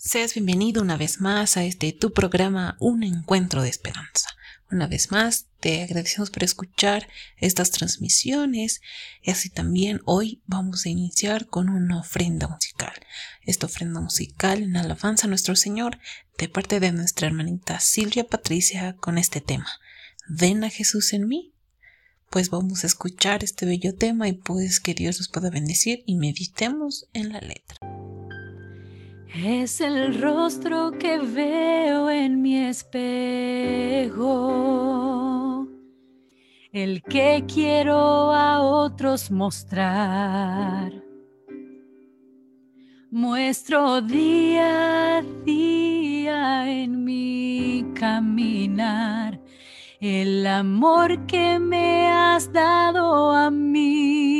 Seas bienvenido una vez más a este tu programa Un Encuentro de Esperanza. Una vez más, te agradecemos por escuchar estas transmisiones y así también hoy vamos a iniciar con una ofrenda musical. Esta ofrenda musical en alabanza a nuestro Señor de parte de nuestra hermanita Silvia Patricia con este tema. Ven a Jesús en mí. Pues vamos a escuchar este bello tema y pues que Dios nos pueda bendecir y meditemos en la letra. Es el rostro que veo en mi espejo, el que quiero a otros mostrar. Muestro día a día en mi caminar el amor que me has dado a mí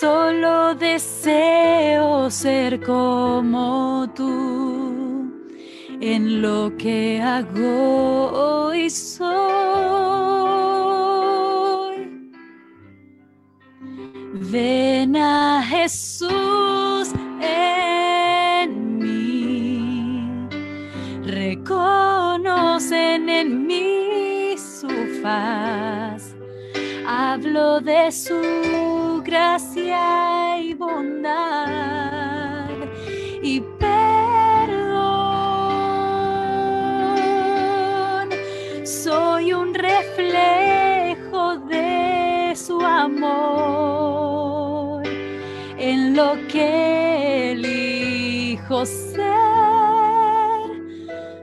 Solo deseo ser como tú. En lo que hago y soy. Ven a Jesús en mí, reconocen en mí su faz, hablo de su gracia y bondad y perdón. Soy un reflejo de su amor en lo que elijo ser.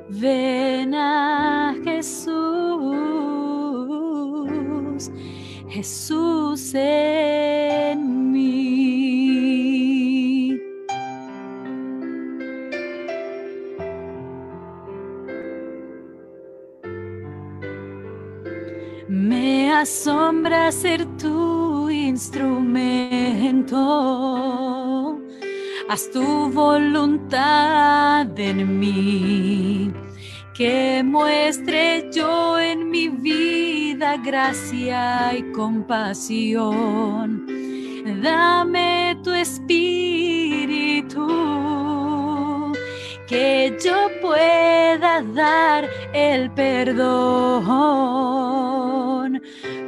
Ven Jesús en mí. Me asombra ser tu instrumento. Haz tu voluntad en mí, que muestre yo en mi vida gracia y compasión. Dame tu espíritu, que yo pueda dar el perdón,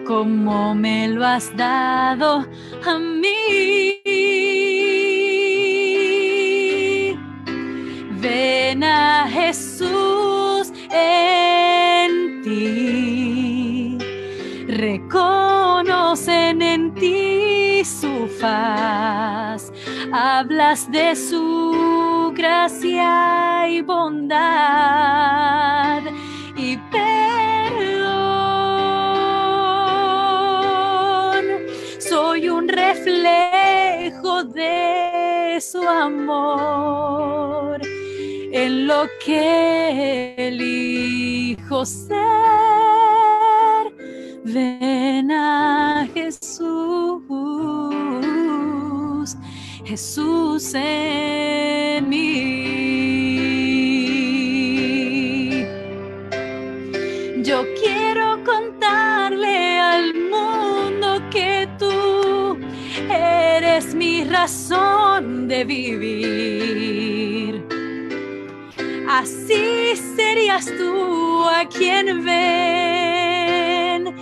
como me lo has dado a mí. Ven a Jesús en ti su faz, hablas de su gracia y bondad y perdón. Soy un reflejo de su amor en lo que elijo ser. En mí. Yo quiero contarle al mundo que tú eres mi razón de vivir. Así serías tú a quien ven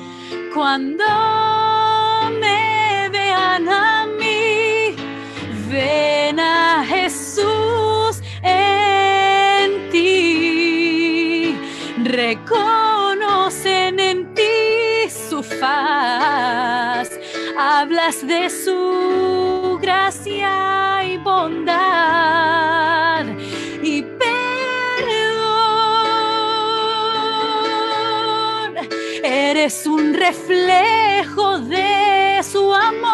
cuando De su gracia y bondad. Y eres un reflejo de su amor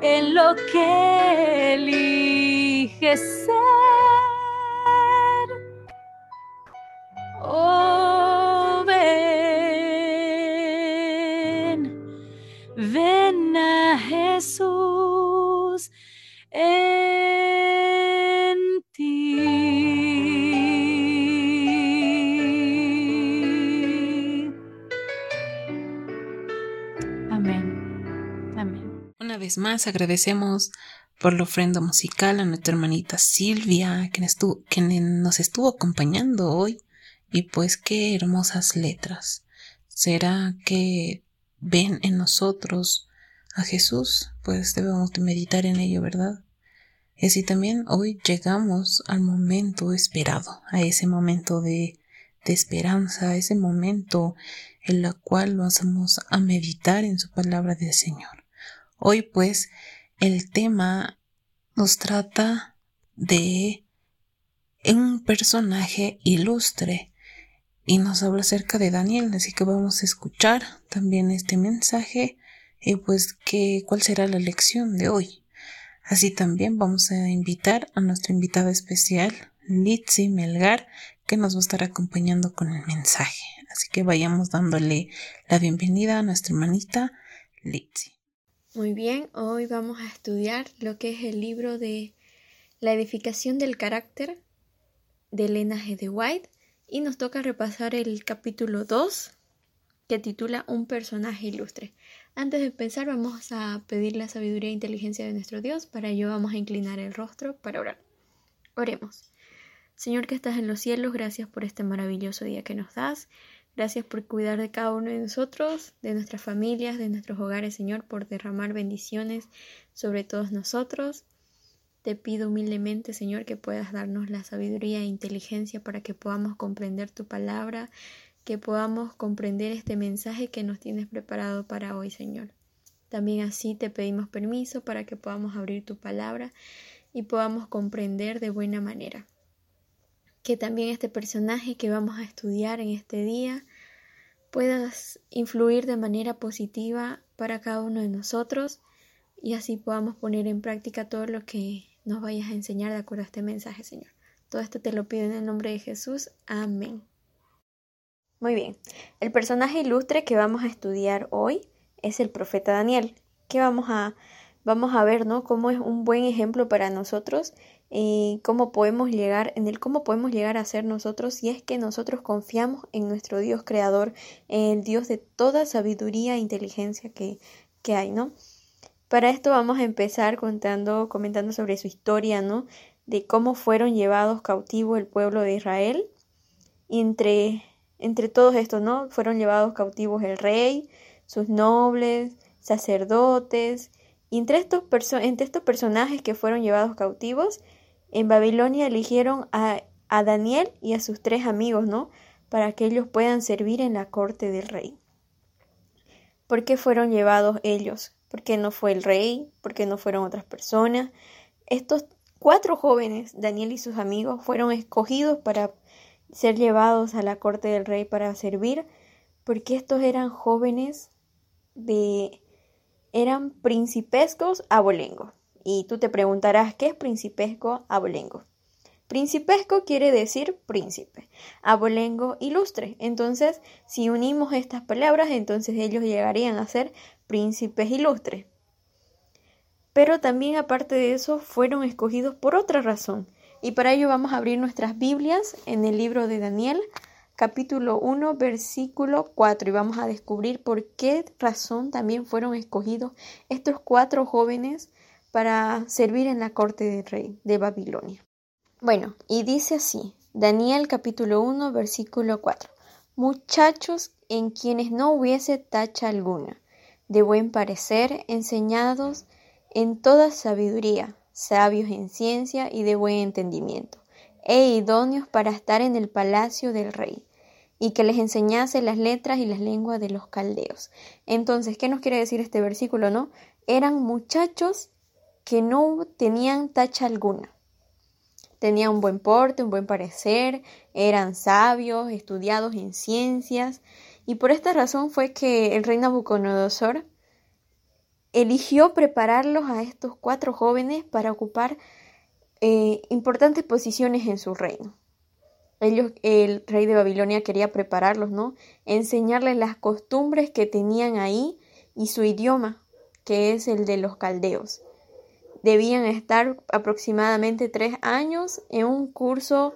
en lo que eliges vez más agradecemos por la ofrenda musical a nuestra hermanita Silvia, quien, estuvo, quien nos estuvo acompañando hoy. Y pues qué hermosas letras. ¿Será que ven en nosotros a Jesús? Pues debemos de meditar en ello, ¿verdad? Y así también hoy llegamos al momento esperado, a ese momento de, de esperanza, a ese momento en el cual vamos a meditar en su palabra del Señor. Hoy pues el tema nos trata de un personaje ilustre y nos habla acerca de Daniel, así que vamos a escuchar también este mensaje y pues que, cuál será la lección de hoy. Así también vamos a invitar a nuestra invitada especial, Litsi Melgar, que nos va a estar acompañando con el mensaje. Así que vayamos dándole la bienvenida a nuestra hermanita Litsi. Muy bien, hoy vamos a estudiar lo que es el libro de La edificación del carácter de Elena G. de White y nos toca repasar el capítulo 2 que titula Un personaje ilustre. Antes de empezar vamos a pedir la sabiduría e inteligencia de nuestro Dios, para ello vamos a inclinar el rostro para orar. Oremos. Señor que estás en los cielos, gracias por este maravilloso día que nos das. Gracias por cuidar de cada uno de nosotros, de nuestras familias, de nuestros hogares, Señor, por derramar bendiciones sobre todos nosotros. Te pido humildemente, Señor, que puedas darnos la sabiduría e inteligencia para que podamos comprender tu palabra, que podamos comprender este mensaje que nos tienes preparado para hoy, Señor. También así te pedimos permiso para que podamos abrir tu palabra y podamos comprender de buena manera que también este personaje que vamos a estudiar en este día puedas influir de manera positiva para cada uno de nosotros y así podamos poner en práctica todo lo que nos vayas a enseñar de acuerdo a este mensaje, Señor. Todo esto te lo pido en el nombre de Jesús. Amén. Muy bien, el personaje ilustre que vamos a estudiar hoy es el profeta Daniel, que vamos a, vamos a ver, ¿no? Cómo es un buen ejemplo para nosotros cómo podemos llegar, en el cómo podemos llegar a ser nosotros si es que nosotros confiamos en nuestro Dios creador, el Dios de toda sabiduría e inteligencia que, que hay, ¿no? Para esto vamos a empezar contando, comentando sobre su historia, ¿no? De cómo fueron llevados cautivos el pueblo de Israel. Entre, entre todos estos, ¿no? Fueron llevados cautivos el rey, sus nobles, sacerdotes. Y entre estos, entre estos personajes que fueron llevados cautivos en Babilonia eligieron a, a Daniel y a sus tres amigos, ¿no? Para que ellos puedan servir en la corte del rey. ¿Por qué fueron llevados ellos? ¿Por qué no fue el rey? ¿Por qué no fueron otras personas? Estos cuatro jóvenes, Daniel y sus amigos, fueron escogidos para ser llevados a la corte del rey para servir, porque estos eran jóvenes de... eran principescos abolengos. Y tú te preguntarás, ¿qué es principesco abolengo? Principesco quiere decir príncipe, abolengo ilustre. Entonces, si unimos estas palabras, entonces ellos llegarían a ser príncipes ilustres. Pero también aparte de eso, fueron escogidos por otra razón. Y para ello vamos a abrir nuestras Biblias en el libro de Daniel, capítulo 1, versículo 4, y vamos a descubrir por qué razón también fueron escogidos estos cuatro jóvenes para servir en la corte del rey de Babilonia. Bueno, y dice así, Daniel capítulo 1 versículo 4, muchachos en quienes no hubiese tacha alguna, de buen parecer, enseñados en toda sabiduría, sabios en ciencia y de buen entendimiento, e idóneos para estar en el palacio del rey, y que les enseñase las letras y las lenguas de los caldeos. Entonces, ¿qué nos quiere decir este versículo, no? Eran muchachos que no tenían tacha alguna. Tenían un buen porte, un buen parecer, eran sabios, estudiados en ciencias, y por esta razón fue que el rey Nabucodonosor eligió prepararlos a estos cuatro jóvenes para ocupar eh, importantes posiciones en su reino. El rey de Babilonia quería prepararlos, ¿no? Enseñarles las costumbres que tenían ahí y su idioma, que es el de los caldeos debían estar aproximadamente tres años en un curso,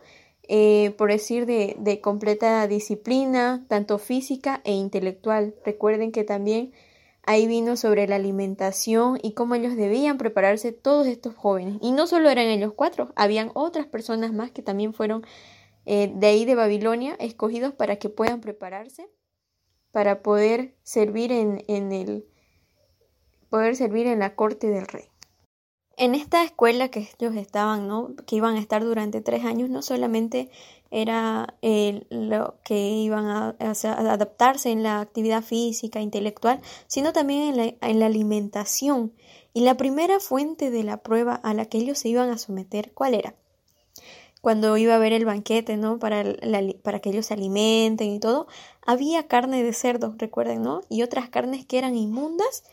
eh, por decir, de, de, completa disciplina, tanto física e intelectual. Recuerden que también Ahí vino sobre la alimentación y cómo ellos debían prepararse todos estos jóvenes. Y no solo eran ellos cuatro, habían otras personas más que también fueron eh, de ahí de Babilonia escogidos para que puedan prepararse para poder servir en, en el poder servir en la corte del rey. En esta escuela que ellos estaban, ¿no? que iban a estar durante tres años, no solamente era eh, lo que iban a, adaptarse en la actividad física, intelectual, sino también en la, en la, alimentación. Y la primera fuente de la prueba a la que ellos se iban a someter, ¿cuál era? Cuando iba a haber el banquete, ¿no? Para, para que ellos se alimenten y todo, había carne de cerdo, recuerden, ¿no? Y otras carnes que eran inmundas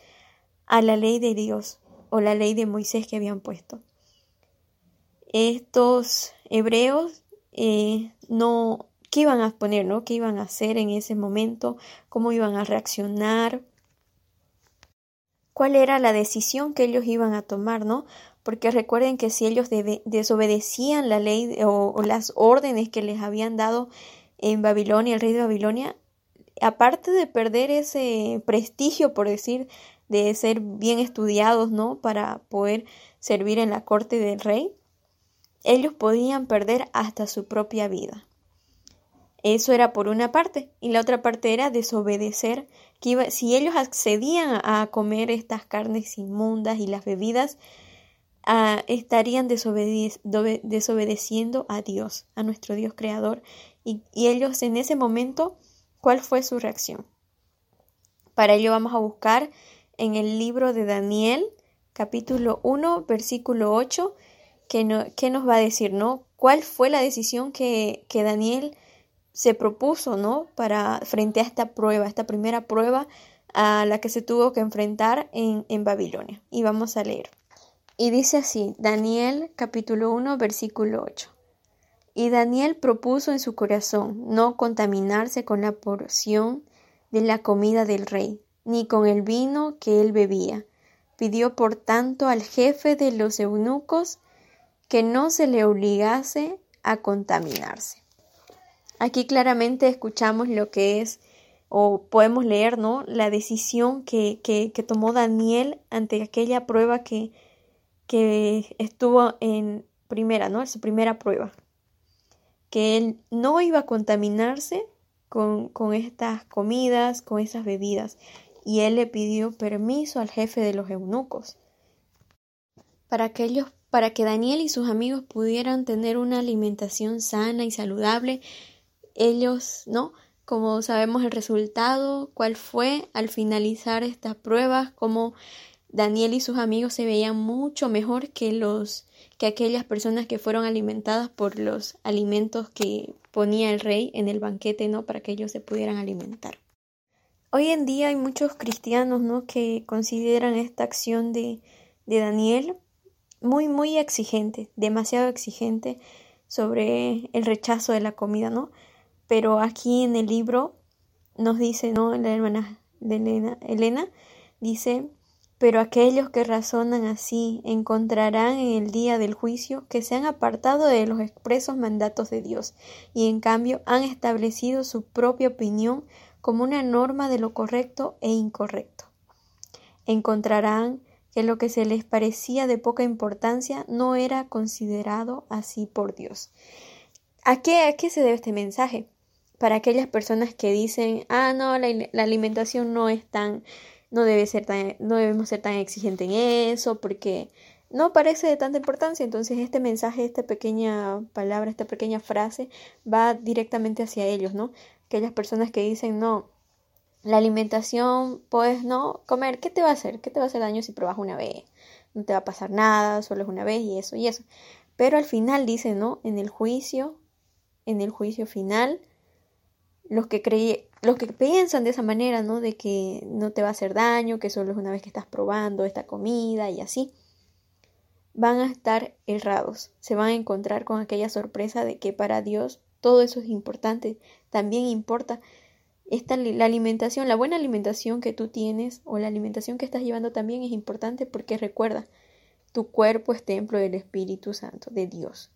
a la ley de Dios o la ley de Moisés que habían puesto. Estos hebreos eh, no, ¿qué iban a poner, no? ¿Qué iban a hacer en ese momento? ¿Cómo iban a reaccionar? ¿Cuál era la decisión que ellos iban a tomar, no? Porque recuerden que si ellos desobedecían la ley o, o las órdenes que les habían dado en Babilonia, el rey de Babilonia, aparte de perder ese prestigio, por decir, de ser bien estudiados, ¿no? Para poder servir en la corte del rey, ellos podían perder hasta su propia vida. Eso era por una parte, y la otra parte era desobedecer, que si ellos accedían a comer estas carnes inmundas y las bebidas, ah, estarían desobedeciendo a Dios, a nuestro Dios creador, y ellos en ese momento, ¿cuál fue su reacción? Para ello vamos a buscar en el libro de Daniel, capítulo 1, versículo 8, que, no, nos va a decir, ¿no? ¿Cuál fue la decisión que, que Daniel se propuso, ¿no? Para frente a esta prueba, esta primera prueba a la que se tuvo que enfrentar en, en Babilonia. Y vamos a leer. Y dice así, Daniel capítulo 1, versículo 8. Y Daniel propuso en su corazón no contaminarse con la porción de la comida del rey, ni con el vino que él bebía. Pidió por tanto al jefe de los eunucos que no se le obligase a contaminarse. Aquí claramente escuchamos lo que es, o podemos leer, ¿no? La decisión que, que, tomó Daniel ante aquella prueba que, que estuvo en primera, ¿no? Su primera prueba. Que él no iba a contaminarse con, con estas comidas, con esas bebidas y él le pidió permiso al jefe de los eunucos para que ellos para que Daniel y sus amigos pudieran tener una alimentación sana y saludable. Ellos, ¿no? Como sabemos el resultado, cuál fue al finalizar estas pruebas, como Daniel y sus amigos se veían mucho mejor que los que aquellas personas que fueron alimentadas por los alimentos que ponía el rey en el banquete, ¿no? Para que ellos se pudieran alimentar. Hoy en día hay muchos cristianos ¿no? que consideran esta acción de, de Daniel muy, muy exigente, demasiado exigente sobre el rechazo de la comida, ¿no? Pero aquí en el libro nos dice, ¿no? La hermana de Elena, Elena dice, pero aquellos que razonan así encontrarán en el día del juicio que se han apartado de los expresos mandatos de Dios y en cambio han establecido su propia opinión como una norma de lo correcto e incorrecto. Encontrarán que lo que se les parecía de poca importancia no era considerado así por Dios. ¿A qué, a qué se debe este mensaje? Para aquellas personas que dicen, ah, no, la, alimentación no es tan, no debe ser tan, no debemos ser tan exigentes en eso, porque no parece de tanta importancia. Entonces este mensaje, esta pequeña palabra, esta pequeña frase va directamente hacia ellos, ¿no? Aquellas personas que dicen no, la alimentación puedes no comer, ¿qué te va a hacer? ¿Qué te va a hacer daño si pruebas una vez? No te va a pasar nada, solo es una vez y eso y eso. Pero al final dicen, ¿no? En el juicio, en el juicio final, los que los que piensan de esa manera, ¿no? De que no te va a hacer daño, que solo es una vez que estás probando esta comida y así, van a estar errados. Se van a encontrar con aquella sorpresa de que para Dios todo eso es importante. También importa esta, la alimentación, la buena alimentación que tú tienes o la alimentación que estás llevando también es importante porque recuerda, tu cuerpo es templo del Espíritu Santo, de Dios.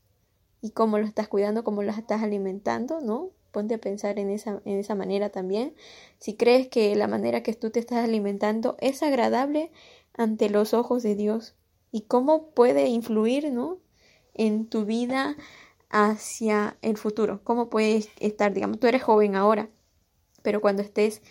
Y cómo lo estás cuidando, cómo lo estás alimentando, ¿no? ponte a pensar en esa, en esa manera también. Si crees que la manera que tú te estás alimentando es agradable ante los ojos de Dios y cómo puede influir, ¿no? En tu vida hacia el futuro. Cómo puedes estar, digamos, tú eres joven ahora, pero cuando estés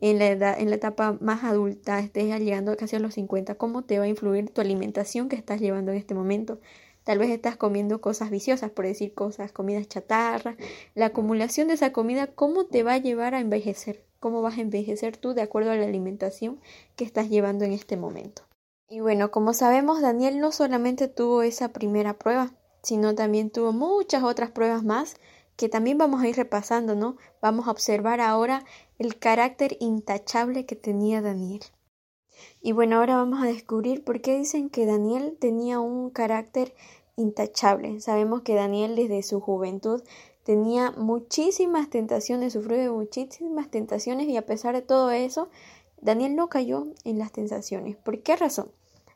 en la, edad, en la etapa más adulta, estés llegando casi a los 50, ¿cómo te va a influir tu alimentación que estás llevando en este momento? Tal vez estás comiendo cosas viciosas, por decir cosas, comidas chatarra. La acumulación de esa comida, ¿cómo te va a llevar a envejecer? ¿Cómo vas a envejecer tú de acuerdo a la alimentación que estás llevando en este momento? Y bueno, como sabemos, Daniel no solamente tuvo esa primera prueba, sino también tuvo muchas otras pruebas más que también vamos a ir repasando, ¿no? Vamos a observar ahora el carácter intachable que tenía Daniel. Y bueno, ahora vamos a descubrir por qué dicen que Daniel tenía un carácter intachable. Sabemos que Daniel desde su juventud tenía muchísimas tentaciones, sufrió de muchísimas tentaciones y a pesar de todo eso, Daniel no cayó en las tentaciones. ¿Por qué razón?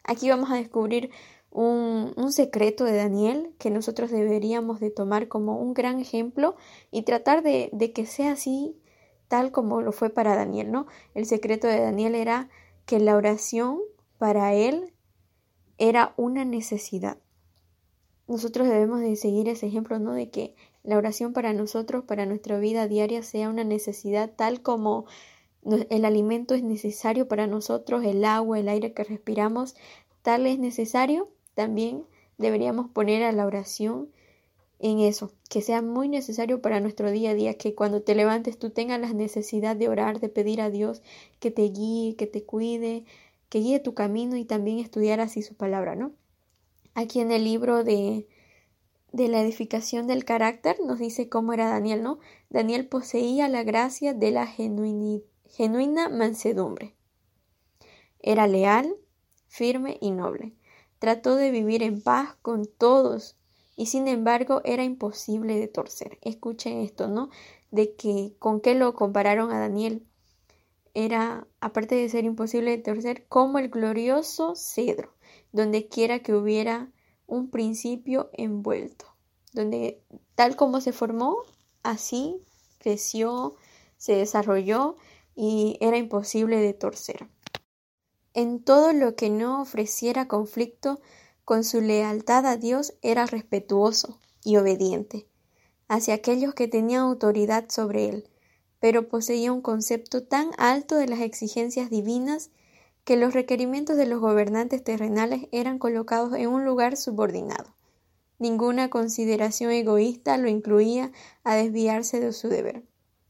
Aquí vamos a descubrir un, un, secreto de Daniel que nosotros deberíamos de tomar como un gran ejemplo y tratar de, de que sea así tal como lo fue para Daniel, ¿no? El secreto de Daniel era que la oración para él era una necesidad. Nosotros debemos de seguir ese ejemplo, ¿no? De que la oración para nosotros, para nuestra vida diaria, sea una necesidad tal como el alimento es necesario para nosotros, el agua, el aire que respiramos, tal es necesario, también deberíamos poner a la oración en eso, que sea muy necesario para nuestro día a día, que cuando te levantes tú tengas la necesidad de orar, de pedir a Dios que te guíe, que te cuide, que guíe tu camino y también estudiar así su palabra, ¿no? Aquí en el libro de, de la edificación del carácter nos dice cómo era Daniel, ¿no? Daniel poseía la gracia de la genuina mansedumbre. Era leal, firme y noble. Trató de vivir en paz con todos y sin embargo era imposible de torcer. Escuchen esto, ¿no? De que con qué lo compararon a Daniel. Era, aparte de ser imposible de torcer, como el glorioso cedro, donde quiera que hubiera un principio envuelto, donde tal como se formó, así creció, se desarrolló y era imposible de torcer. En todo lo que no ofreciera conflicto, con su lealtad a Dios era respetuoso y obediente hacia aquellos que tenían autoridad sobre él, pero poseía un concepto tan alto de las exigencias divinas que los requerimientos de los gobernantes terrenales eran colocados en un lugar subordinado. Ninguna consideración egoísta lo incluía a desviarse de su deber.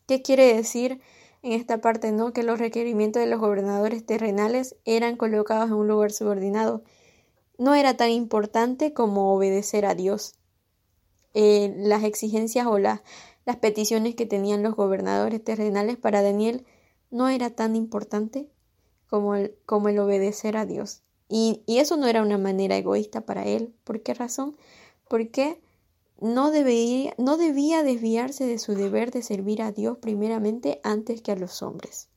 ¿Qué quiere decir en esta parte no que los requerimientos de los gobernadores terrenales eran colocados en un lugar subordinado? no era tan importante como obedecer a Dios. Eh, las exigencias o las peticiones que tenían los gobernadores terrenales para Daniel no era tan importante como el, obedecer a Dios. Y, y, eso no era una manera egoísta para él. ¿Por qué razón? Porque no debía, desviarse de su deber de servir a Dios primeramente antes que a los hombres.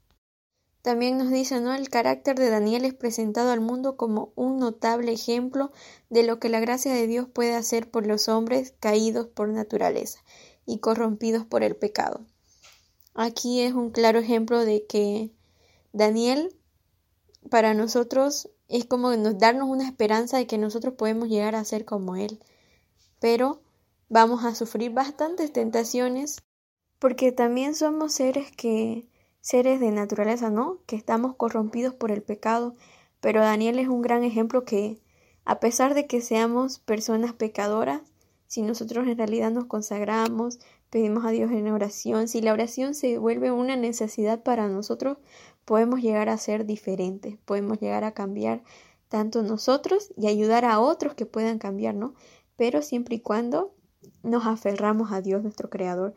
También nos dice, ¿no? El carácter de Daniel es presentado al mundo como un notable ejemplo de lo que la gracia de Dios puede hacer por los hombres caídos por naturaleza y corrompidos por el pecado. Aquí es un claro ejemplo de que Daniel para nosotros es como darnos una esperanza de que nosotros podemos llegar a ser como él. Pero vamos a sufrir bastantes tentaciones porque también somos seres que seres de naturaleza, ¿no? Que estamos corrompidos por el pecado, pero Daniel es un gran ejemplo que, a pesar de que seamos personas pecadoras, si nosotros en realidad nos consagramos, pedimos a Dios en oración, si la oración se vuelve una necesidad para nosotros, podemos llegar a ser diferentes, podemos llegar a cambiar tanto nosotros y ayudar a otros que puedan cambiar, ¿no? Pero siempre y cuando nos aferramos a Dios, nuestro Creador,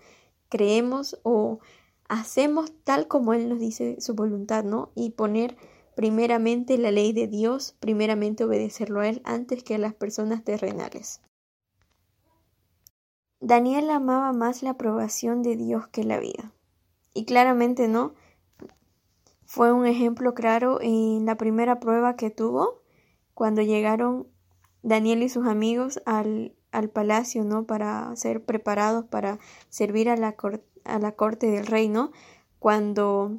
creemos o hacemos tal como Él nos dice su voluntad, ¿no? Y poner primeramente la ley de Dios, primeramente obedecerlo a Él antes que a las personas terrenales. Daniel amaba más la aprobación de Dios que la vida. Y claramente no. Fue un ejemplo claro en la primera prueba que tuvo cuando llegaron Daniel y sus amigos al, al palacio, ¿no? Para ser preparados para servir a la, corte del rey, ¿no? Cuando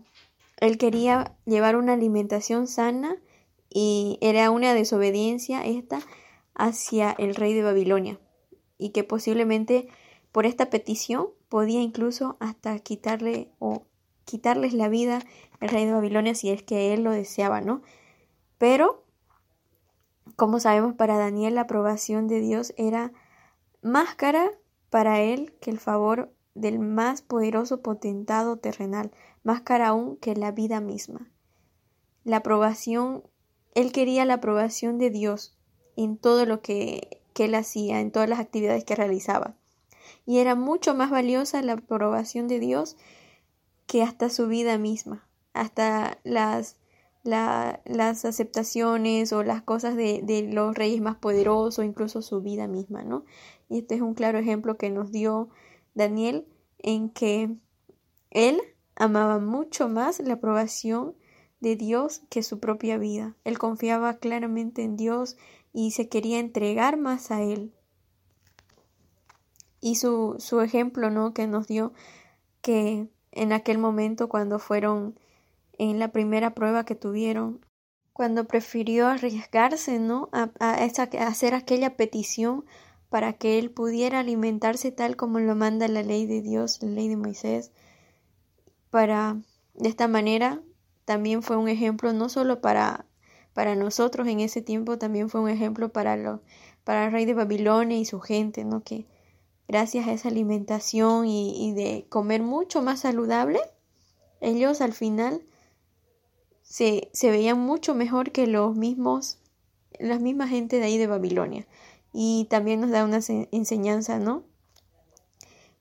él quería llevar una alimentación sana y era una desobediencia esta hacia el rey de Babilonia y que posiblemente por esta petición podía incluso hasta quitarle o quitarles la vida el rey de Babilonia si es que él lo deseaba, ¿no? Pero, como sabemos, para Daniel la aprobación de Dios era más cara para él que el favor del más poderoso potentado terrenal, más cara aún que la vida misma. La aprobación, él quería la aprobación de Dios en todo lo que, que él hacía, en todas las actividades que realizaba. Y era mucho más valiosa la aprobación de Dios que hasta su vida misma, hasta las, las aceptaciones o las cosas de, de, los reyes más poderosos, incluso su vida misma, ¿no? Y este es un claro ejemplo que nos dio Daniel en que él amaba mucho más la aprobación de Dios que su propia vida. Él confiaba claramente en Dios y se quería entregar más a Él. Y su, su ejemplo, ¿no? Que nos dio que en aquel momento cuando fueron en la primera prueba que tuvieron, cuando prefirió arriesgarse, ¿no? A, hacer aquella petición para que él pudiera alimentarse tal como lo manda la ley de Dios, la ley de Moisés, para de esta manera también fue un ejemplo no solo para para nosotros en ese tiempo también fue un ejemplo para lo, para el rey de Babilonia y su gente, ¿no? Que gracias a esa alimentación y de comer mucho más saludable, ellos al final se, se veían mucho mejor que los mismos, la misma gente de ahí de Babilonia. Y también nos da una enseñanza, ¿no?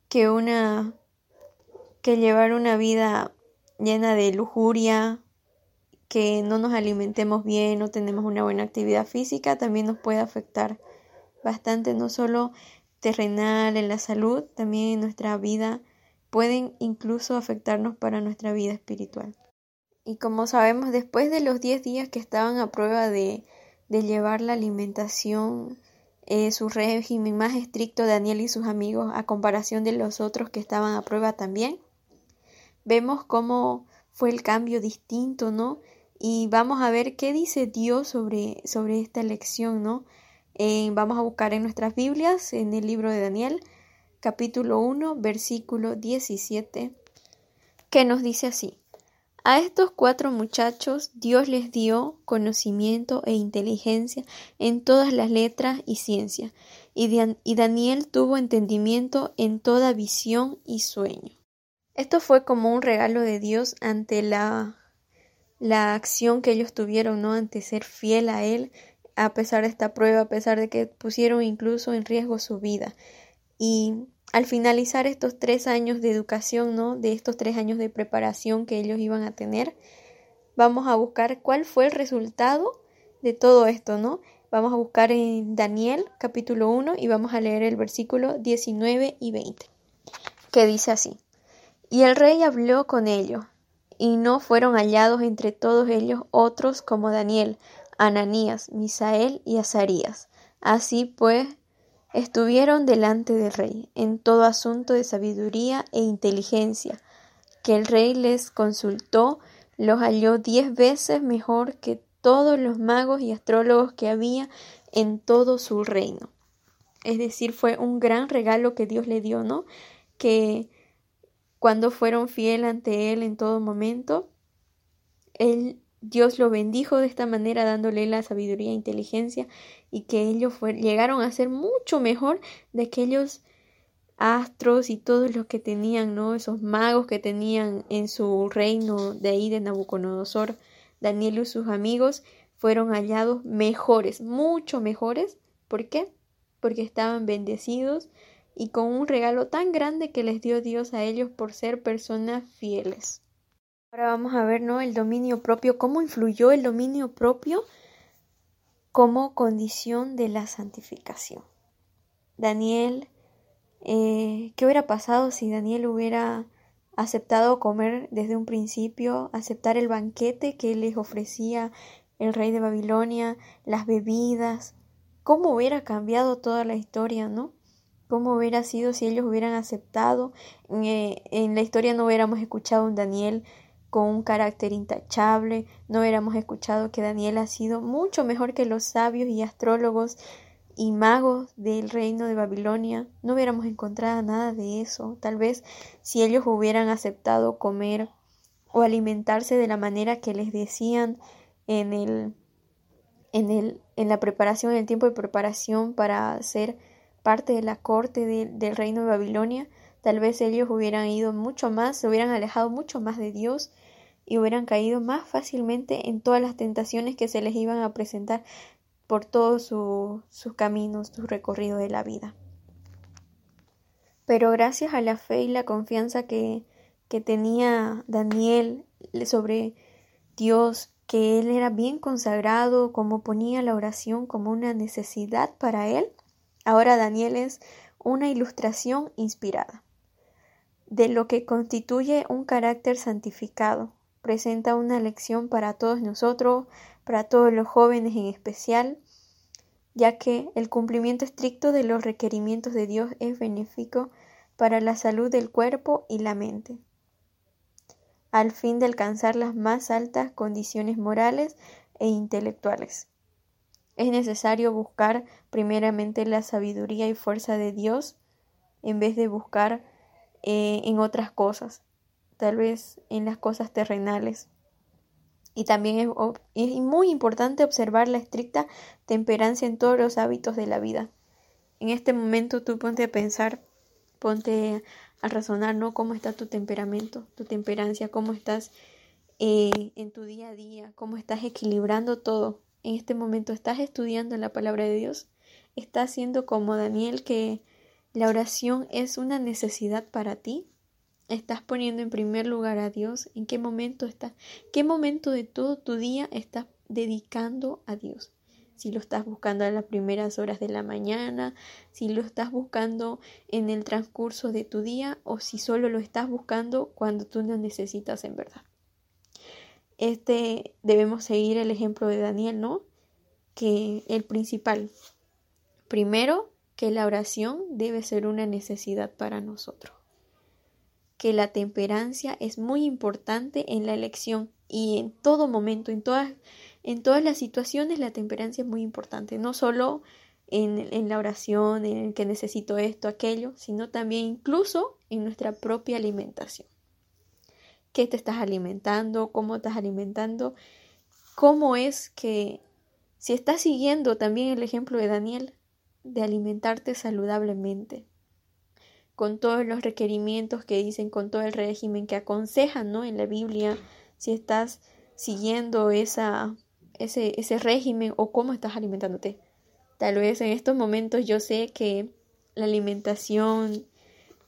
Que una, que llevar una vida llena de lujuria, que no nos alimentemos bien, no tenemos una buena actividad física, también nos puede afectar bastante, no solo terrenal, en la salud, también en nuestra vida, pueden incluso afectarnos para nuestra vida espiritual. Y como sabemos, después de los 10 días que estaban a prueba de, de llevar la alimentación, eh, su régimen más estricto, Daniel y sus amigos, a comparación de los otros que estaban a prueba también, vemos cómo fue el cambio distinto, ¿no? Y vamos a ver qué dice Dios sobre, sobre esta lección, ¿no? Eh, vamos a buscar en nuestras Biblias, en el libro de Daniel, capítulo 1, versículo 17, que nos dice así. A estos cuatro muchachos Dios les dio conocimiento e inteligencia en todas las letras y ciencias, y, Daniel tuvo entendimiento en toda visión y sueño. Esto fue como un regalo de Dios ante la, la acción que ellos tuvieron, ¿no? Ante ser fiel a Él, a pesar de esta prueba, a pesar de que pusieron incluso en riesgo su vida. Y al finalizar estos tres años de educación, ¿no? De estos tres años de preparación que ellos iban a tener, vamos a buscar cuál fue el resultado de todo esto, ¿no? Vamos a buscar en Daniel capítulo 1 y vamos a leer el versículo 19 y 20, que dice así. Y el rey habló con ellos, y no fueron hallados entre todos ellos otros como Daniel, Ananías, Misael y Azarías. Así pues, estuvieron delante del rey en todo asunto de sabiduría e inteligencia, que el rey les consultó, los halló diez veces mejor que todos los magos y astrólogos que había en todo su reino. Es decir, fue un gran regalo que Dios le dio, ¿no? Que cuando fueron fiel ante Él en todo momento. Él, Dios lo bendijo de esta manera dándole la sabiduría e inteligencia y que ellos llegaron a ser mucho mejor de aquellos astros y todos los que tenían, ¿no? Esos magos que tenían en su reino de ahí de Nabucodonosor, Daniel y sus amigos fueron hallados mejores, mucho mejores. ¿Por qué? Porque estaban bendecidos y con un regalo tan grande que les dio Dios a ellos por ser personas fieles. Ahora vamos a ver, ¿no? El dominio propio, cómo influyó el dominio propio como condición de la santificación. Daniel, eh, ¿qué hubiera pasado si Daniel hubiera aceptado comer desde un principio, aceptar el banquete que les ofrecía el rey de Babilonia, las bebidas, cómo hubiera cambiado toda la historia, ¿no? ¿Cómo hubiera sido si ellos hubieran aceptado? Eh, en la historia no hubiéramos escuchado a un Daniel con un carácter intachable, no hubiéramos escuchado que Daniel ha sido mucho mejor que los sabios y astrólogos y magos del reino de Babilonia, no hubiéramos encontrado nada de eso. Tal vez si ellos hubieran aceptado comer o alimentarse de la manera que les decían en el en el en la preparación, en el tiempo de preparación para ser parte de la corte del reino de Babilonia, tal vez ellos hubieran ido mucho más, se hubieran alejado mucho más de Dios y hubieran caído más fácilmente en todas las tentaciones que se les iban a presentar por todos sus caminos, su recorrido de la vida. Pero gracias a la fe y la confianza que, que tenía Daniel sobre Dios, que él era bien consagrado, como ponía la oración como una necesidad para él, ahora Daniel es una ilustración inspirada de lo que constituye un carácter santificado, presenta una lección para todos nosotros, para todos los jóvenes en especial, ya que el cumplimiento estricto de los requerimientos de Dios es benéfico para la salud del cuerpo y la mente, al fin de alcanzar las más altas condiciones morales e intelectuales. Es necesario buscar primeramente la sabiduría y fuerza de Dios en vez de buscar eh, en otras cosas tal vez en las cosas terrenales. Y también es, muy importante observar la estricta temperancia en todos los hábitos de la vida. En este momento tú ponte a pensar, ponte a razonar, ¿no? ¿Cómo está tu temperamento, tu temperancia? ¿Cómo estás eh, en tu día a día? ¿Cómo estás equilibrando todo? En este momento estás estudiando la palabra de Dios. Estás siendo como Daniel que la oración es una necesidad para ti estás poniendo en primer lugar a Dios? ¿En qué momento estás? ¿Qué momento de todo tu día estás dedicando a Dios? Si lo estás buscando a las primeras horas de la mañana, si lo estás buscando en el transcurso de tu día o si solo lo estás buscando cuando tú lo necesitas en verdad. Este debemos seguir el ejemplo de Daniel, ¿no? Que el principal, primero, que la oración debe ser una necesidad para nosotros que la temperancia es muy importante en la elección y en todo momento, en todas, en todas las situaciones la temperancia es muy importante, no solo en, en la oración, en el que necesito esto, aquello, sino también incluso en nuestra propia alimentación. ¿Qué te estás alimentando? ¿Cómo estás alimentando? ¿Cómo es que si estás siguiendo también el ejemplo de Daniel de alimentarte saludablemente, con todos los requerimientos que dicen, con todo el régimen que aconsejan, ¿no? En la Biblia, si estás siguiendo esa, ese, ese régimen o cómo estás alimentándote. Tal vez en estos momentos yo sé que la alimentación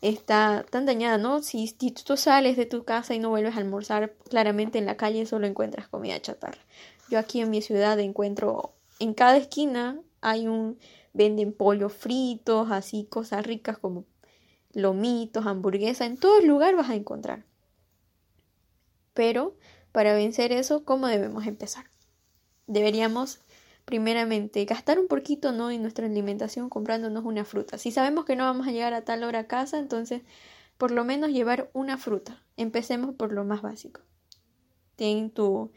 está tan dañada, ¿no? Si, si, tú sales de tu casa y no vuelves a almorzar, claramente en la calle solo encuentras comida chatarra. Yo aquí en mi ciudad encuentro, en cada esquina hay un, venden pollo fritos, así cosas ricas como lomitos, hamburguesa, en todo lugar vas a encontrar. Pero para vencer eso, ¿cómo debemos empezar? Deberíamos primeramente gastar un poquito ¿no? en nuestra alimentación comprándonos una fruta. Si sabemos que no vamos a llegar a tal hora a casa, entonces por lo menos llevar una fruta. Empecemos por lo más básico. Ten tu,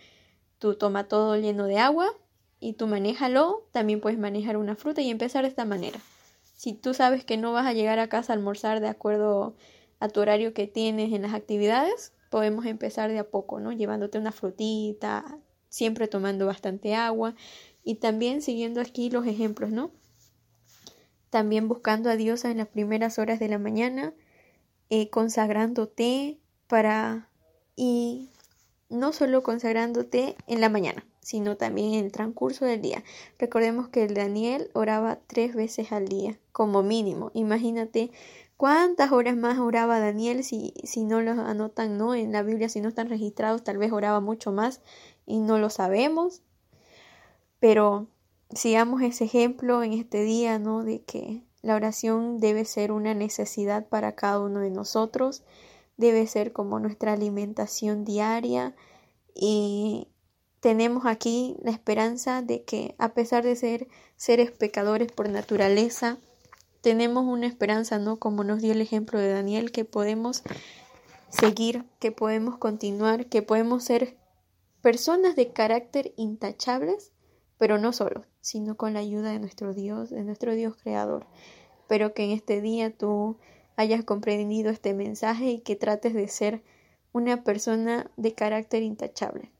tu toma todo lleno de agua y tú manéjalo. También puedes manejar una fruta y empezar de esta manera. Si tú sabes que no vas a llegar a casa a almorzar de acuerdo a tu horario que tienes en las actividades, podemos empezar de a poco, ¿no? Llevándote una frutita, siempre tomando bastante agua y también siguiendo aquí los ejemplos, ¿no? También buscando a Dios en las primeras horas de la mañana, eh, consagrándote para y no solo consagrándote en la mañana, sino también en el transcurso del día. Recordemos que el Daniel oraba tres veces al día, como mínimo. Imagínate cuántas horas más oraba Daniel si, si no los anotan ¿no? en la Biblia, si no están registrados, tal vez oraba mucho más y no lo sabemos. Pero sigamos ese ejemplo en este día, ¿no? De que la oración debe ser una necesidad para cada uno de nosotros, debe ser como nuestra alimentación diaria y tenemos aquí la esperanza de que a pesar de ser seres pecadores por naturaleza, tenemos una esperanza, ¿no? Como nos dio el ejemplo de Daniel, que podemos seguir, que podemos continuar, que podemos ser personas de carácter intachables, pero no solo, sino con la ayuda de nuestro Dios, de nuestro Dios creador. Pero que en este día tú hayas comprendido este mensaje y que trates de ser una persona de carácter intachable.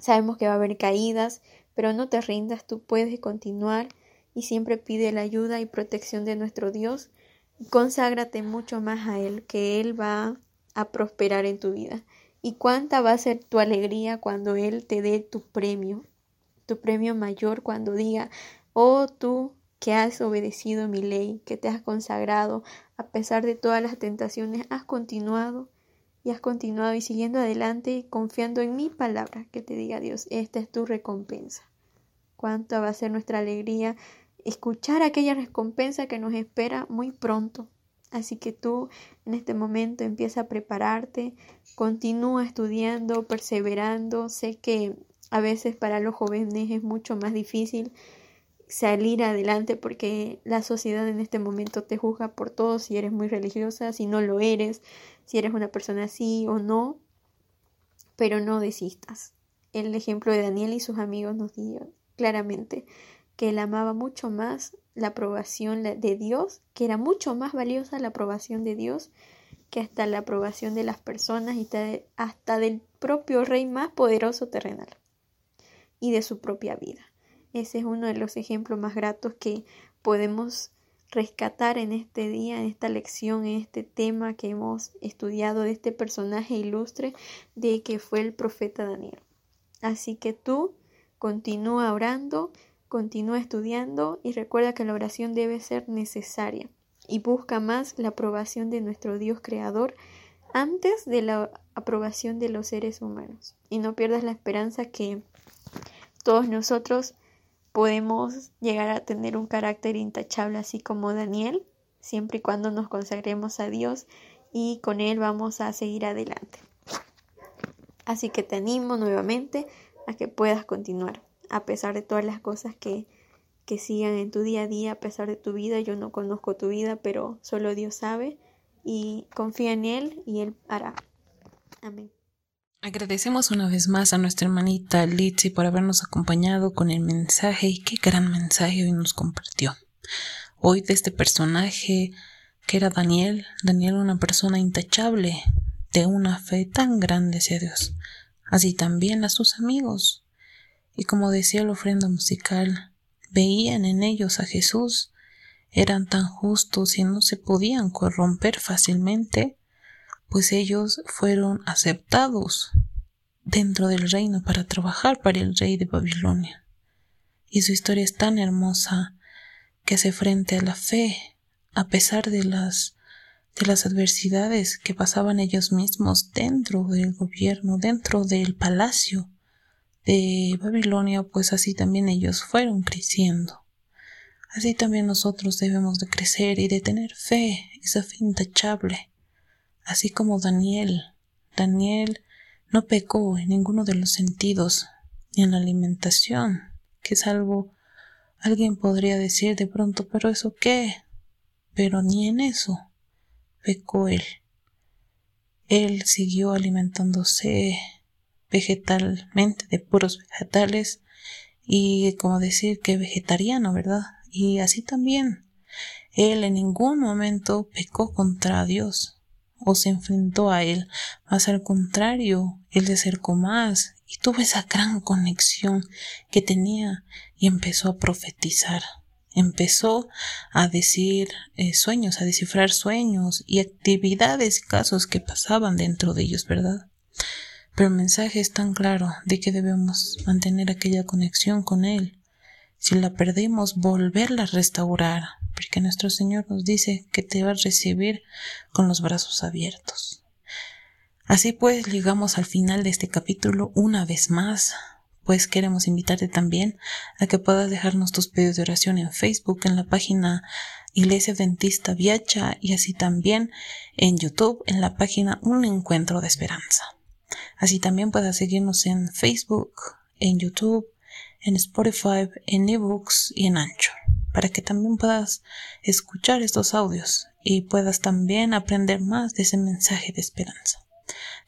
Sabemos que va a haber caídas, pero no te rindas, tú puedes continuar y siempre pide la ayuda y protección de nuestro Dios. Conságrate mucho más a Él, que Él va a prosperar en tu vida. Y cuánta va a ser tu alegría cuando Él te dé tu premio, tu premio mayor cuando diga, oh tú que has obedecido mi ley, que te has consagrado, a pesar de todas las tentaciones, has continuado y has continuado y siguiendo adelante confiando en mi palabra que te diga Dios, esta es tu recompensa. Cuánta va a ser nuestra alegría escuchar aquella recompensa que nos espera muy pronto. Así que tú en este momento empieza a prepararte, continúa estudiando, perseverando. Sé que a veces para los jóvenes es mucho más difícil salir adelante porque la sociedad en este momento te juzga por todo si eres muy religiosa, si no lo eres, si eres una persona así o no, pero no desistas. El ejemplo de Daniel y sus amigos nos dio claramente que él amaba mucho más la aprobación de Dios, que era mucho más valiosa la aprobación de Dios que hasta la aprobación de las personas y hasta del propio rey más poderoso terrenal y de su propia vida. Ese es uno de los ejemplos más gratos que podemos rescatar en este día, en esta lección, en este tema que hemos estudiado de este personaje ilustre de que fue el profeta Daniel. Así que tú continúa orando, Continúa estudiando y recuerda que la oración debe ser necesaria y busca más la aprobación de nuestro Dios Creador antes de la aprobación de los seres humanos. Y no pierdas la esperanza que todos nosotros podemos llegar a tener un carácter intachable así como Daniel, siempre y cuando nos consagremos a Dios y con Él vamos a seguir adelante. Así que te animo nuevamente a que puedas continuar a pesar de todas las cosas que, que sigan en tu día a día, a pesar de tu vida. Yo no conozco tu vida, pero solo Dios sabe y confía en Él y Él hará. Amén. Agradecemos una vez más a nuestra hermanita Litsi por habernos acompañado con el mensaje y qué gran mensaje hoy nos compartió. Hoy de este personaje que era Daniel, Daniel una persona intachable, de una fe tan grande hacia Dios, así también a sus amigos, y como decía la ofrenda musical, veían en ellos a Jesús, eran tan justos y no se podían corromper fácilmente, pues ellos fueron aceptados dentro del reino para trabajar para el rey de Babilonia. Y su historia es tan hermosa que hace frente a la fe, a pesar de las de las adversidades que pasaban ellos mismos dentro del gobierno, dentro del palacio, de Babilonia, pues así también ellos fueron creciendo. Así también nosotros debemos de crecer y de tener fe, esa fe intachable. Así como Daniel. Daniel no pecó en ninguno de los sentidos, ni en la alimentación, que es algo, alguien podría decir de pronto, pero eso qué, pero ni en eso pecó él. Él siguió alimentándose vegetalmente, de puros vegetales, y como decir que vegetariano, ¿verdad? Y así también, él en ningún momento pecó contra Dios o se enfrentó a él, más al contrario, él se acercó más y tuvo esa gran conexión que tenía y empezó a profetizar empezó a decir eh, sueños, a descifrar sueños y actividades y casos que pasaban dentro de ellos, ¿verdad? Pero el mensaje es tan claro de que debemos mantener aquella conexión con Él. Si la perdemos, volverla a restaurar, porque nuestro Señor nos dice que te va a recibir con los brazos abiertos. Así pues, llegamos al final de este capítulo una vez más, pues queremos invitarte también a que puedas dejarnos tus pedidos de oración en Facebook, en la página Iglesia Dentista Viacha y así también en YouTube, en la página Un Encuentro de Esperanza. Así también puedes seguirnos en Facebook, en YouTube, en Spotify, en eBooks y en Anchor, para que también puedas escuchar estos audios y puedas también aprender más de ese mensaje de esperanza.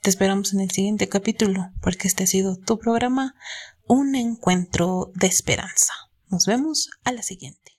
Te esperamos en el siguiente capítulo, porque este ha sido tu programa, Un Encuentro de Esperanza. Nos vemos a la siguiente.